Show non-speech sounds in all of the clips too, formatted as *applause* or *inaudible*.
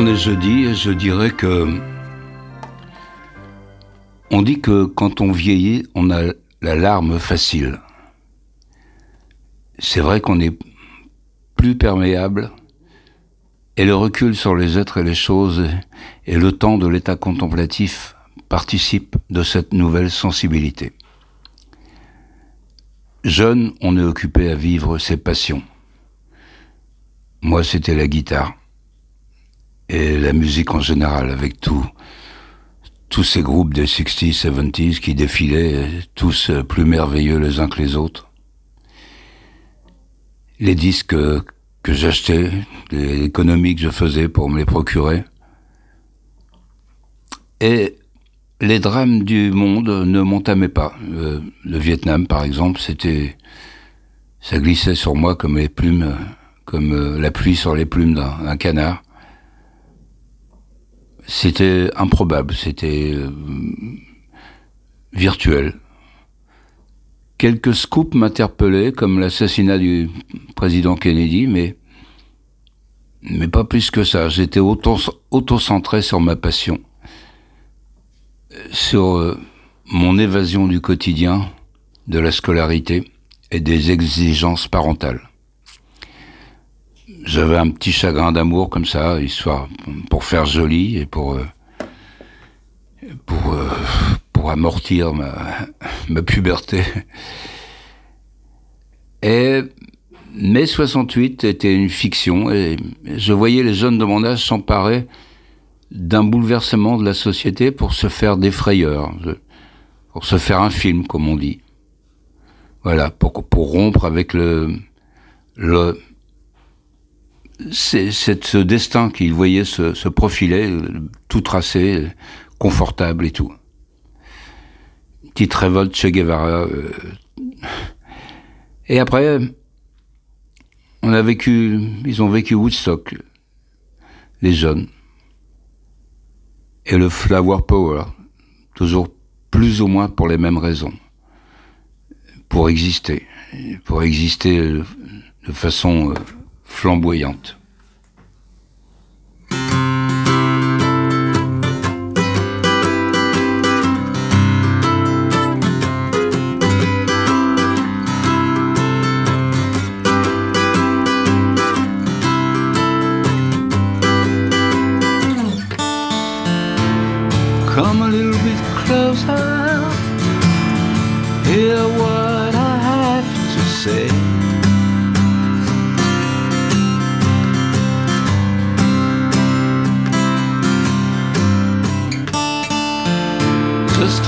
On est jeudi et je dirais que on dit que quand on vieillit, on a la larme facile. C'est vrai qu'on est plus perméable et le recul sur les êtres et les choses et le temps de l'état contemplatif participent de cette nouvelle sensibilité. Jeune, on est occupé à vivre ses passions. Moi, c'était la guitare et la musique en général, avec tout, tous ces groupes des 60s, 70s qui défilaient, tous plus merveilleux les uns que les autres. Les disques que j'achetais, les économies que je faisais pour me les procurer. Et les drames du monde ne m'entamaient pas. Le, le, Vietnam, par exemple, c'était, ça glissait sur moi comme les plumes, comme la pluie sur les plumes d'un canard. C'était improbable, c'était euh, virtuel. Quelques scoops m'interpellaient, comme l'assassinat du président Kennedy, mais, pas plus que ça. J'étais auto-centré sur ma passion, sur euh, mon évasion du quotidien, de la scolarité et des exigences parentales j'avais un petit chagrin d'amour comme ça, histoire pour faire joli et pour euh, pour euh, pour amortir ma ma puberté. Et mai 68 était une fiction et je voyais les jeunes de mon âge s'emparer d'un bouleversement de la société pour se faire des frayeurs, pour se faire un film, comme on dit. Voilà, pour, pour rompre avec le, le, c'est ce destin qu'il voyait se, se, profiler, tout tracé, confortable et tout. Petite révolte chez Guevara. Euh. Et après, on a vécu, ils ont vécu Woodstock, les jeunes. Et le Flower Power, toujours plus ou moins pour les mêmes raisons. Pour exister. Pour exister de façon euh, flamboyante. Come a little bit closer, hear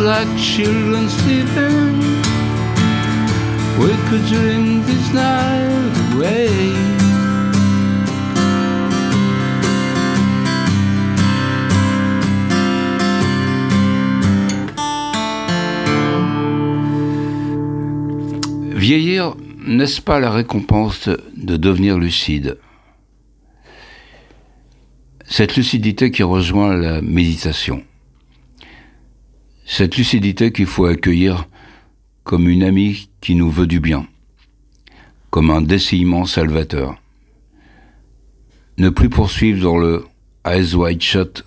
like children sleeping. We could this night away. Vieillir, n'est-ce pas la récompense de devenir lucide? Cette lucidité qui rejoint la méditation. Cette lucidité qu'il faut accueillir comme une amie qui nous veut du bien, comme un dessillement salvateur. Ne plus poursuivre dans le eyes wide shut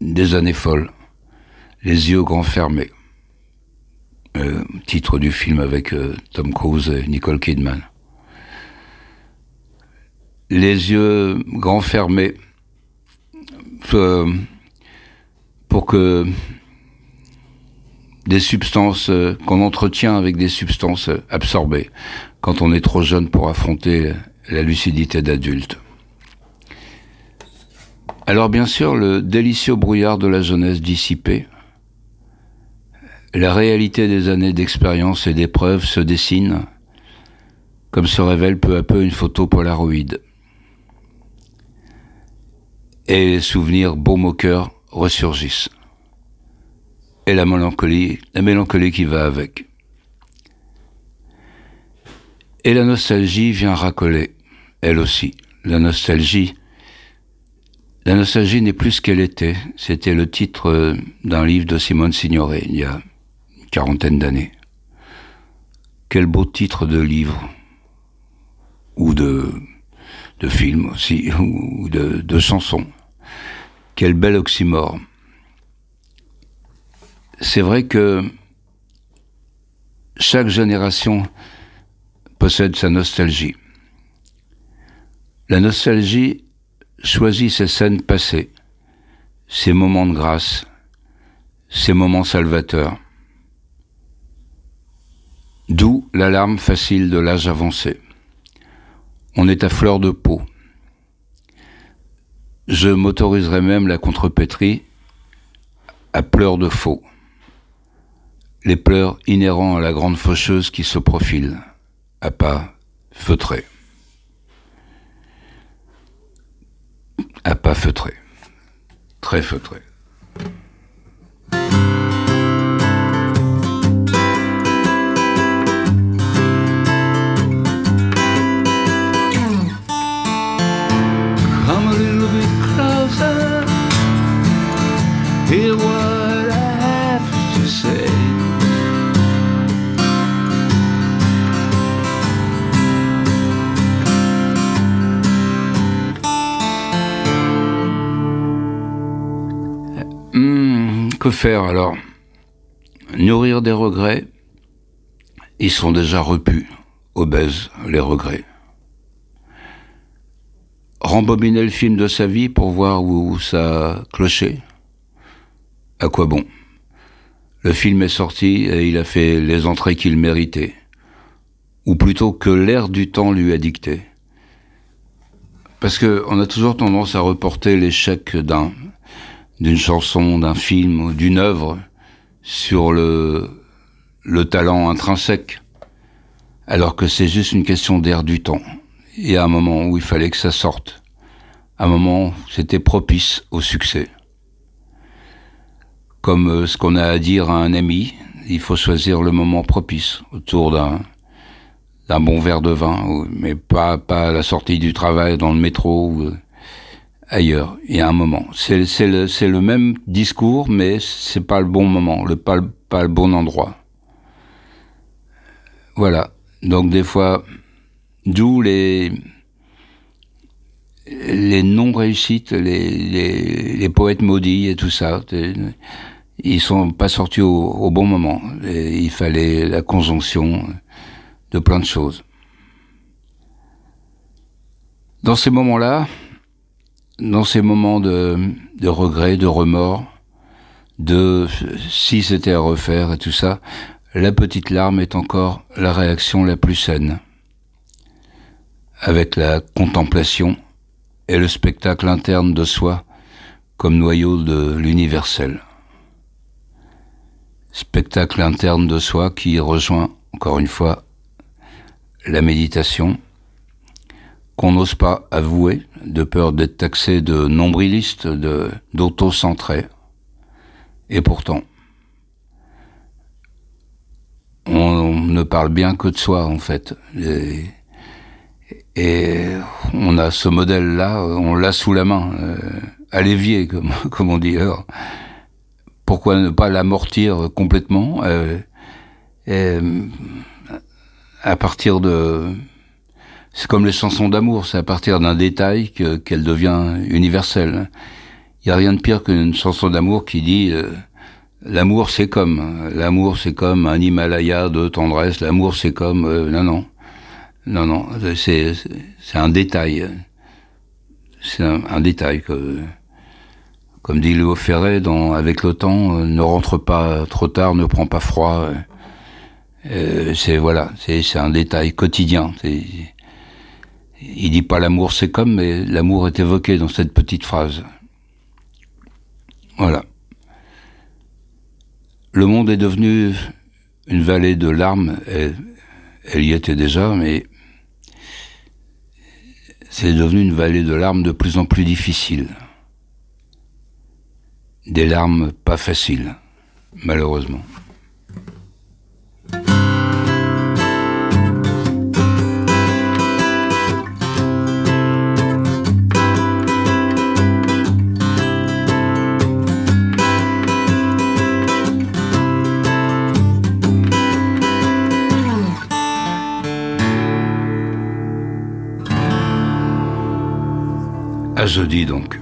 des années folles, les yeux grands fermés. Euh, titre du film avec euh, Tom Cruise et Nicole Kidman. Les yeux grands fermés euh, pour que des substances euh, qu'on entretient avec des substances euh, absorbées quand on est trop jeune pour affronter la lucidité d'adulte. Alors bien sûr, le délicieux brouillard de la jeunesse dissipée, la réalité des années d'expérience et d'épreuves se dessine, comme se révèle peu à peu une photo polaroïde. Et les souvenirs beaux moqueurs ressurgissent et la mélancolie, la mélancolie qui va avec. Et la nostalgie vient racoler, elle aussi. La nostalgie, la nostalgie n'est plus ce qu'elle était. C'était le titre euh, d'un livre de Simone Signoret, il y a une quarantaine d'années. Quel beau titre de livre, ou de, de film aussi, *laughs* ou de, de chanson. Quel bel oxymore. C'est vrai que chaque génération possède sa nostalgie. La nostalgie choisit ses scènes passées, ses moments de grâce, ses moments salvateurs. D'où l'alarme facile de l'âge avancé. On est à fleur de peau. Je m'autoriserai même la contrepétrie à pleurs de faux. Les pleurs inhérents à la grande faucheuse qui se profile, à pas feutrés. À pas feutrés. Très feutrés. Que faire alors? Nourrir des regrets? Ils sont déjà repus, obèses, les regrets. Rembobiner le film de sa vie pour voir où ça clochait À quoi bon? Le film est sorti et il a fait les entrées qu'il méritait. Ou plutôt que l'air du temps lui a dicté. Parce qu'on a toujours tendance à reporter l'échec d'un, d'une chanson, d'un film d'une œuvre sur le, le talent intrinsèque, alors que c'est juste une question d'air du temps. Y a un moment où il fallait que ça sorte, un moment où c'était propice au succès. Comme euh, ce qu'on a à dire à un ami, il faut choisir le moment propice autour d'un bon verre de vin, mais pas pas à la sortie du travail dans le métro. Ou, ailleurs. Il y a un moment. C'est le, le même discours, mais c'est pas le bon moment, le, pas, le, pas le bon endroit. Voilà. Donc des fois, d'où les les non-réussites, les, les, les, poètes maudits et tout ça. Ils sont pas sortis au, au bon moment. Il fallait la conjonction de plein de choses. Dans ces moments-là, dans ces moments de, regret, de remords, de si c'était à refaire et tout ça, la petite larme est encore la réaction la plus saine. Avec la contemplation et le spectacle interne de soi comme noyau de l'universel. Spectacle interne de soi qui rejoint, encore une fois, la méditation, qu'on n'ose pas avouer, de peur d'être taxé de nombriliste, de d'autocentré. Et pourtant, on ne parle bien que de soi en fait. Et, on a ce modèle-là, on l'a sous la main, euh, à l'évier, comme, *laughs* on dit. Alors, pourquoi ne pas l'amortir complètement euh, à partir de c'est comme les chansons d'amour, c'est à partir d'un détail qu'elle devient universelle. Il n'y a rien de pire qu'une chanson d'amour qui dit euh, l'amour c'est comme, l'amour c'est comme un Himalaya de tendresse, l'amour c'est comme, euh, non non, non non, c'est c'est un détail, c'est un, détail que, comme dit Léo Ferré dans Avec le temps, euh, ne rentre pas trop tard, ne prend pas froid. c'est voilà, c'est c'est un détail quotidien. Il dit pas l'amour c'est comme, mais l'amour est évoqué dans cette petite phrase. Voilà. Le monde est devenu une vallée de larmes, elle, elle y était déjà, mais c'est devenu une vallée de larmes de plus en plus difficile. Des larmes pas faciles, malheureusement. Jeudi donc.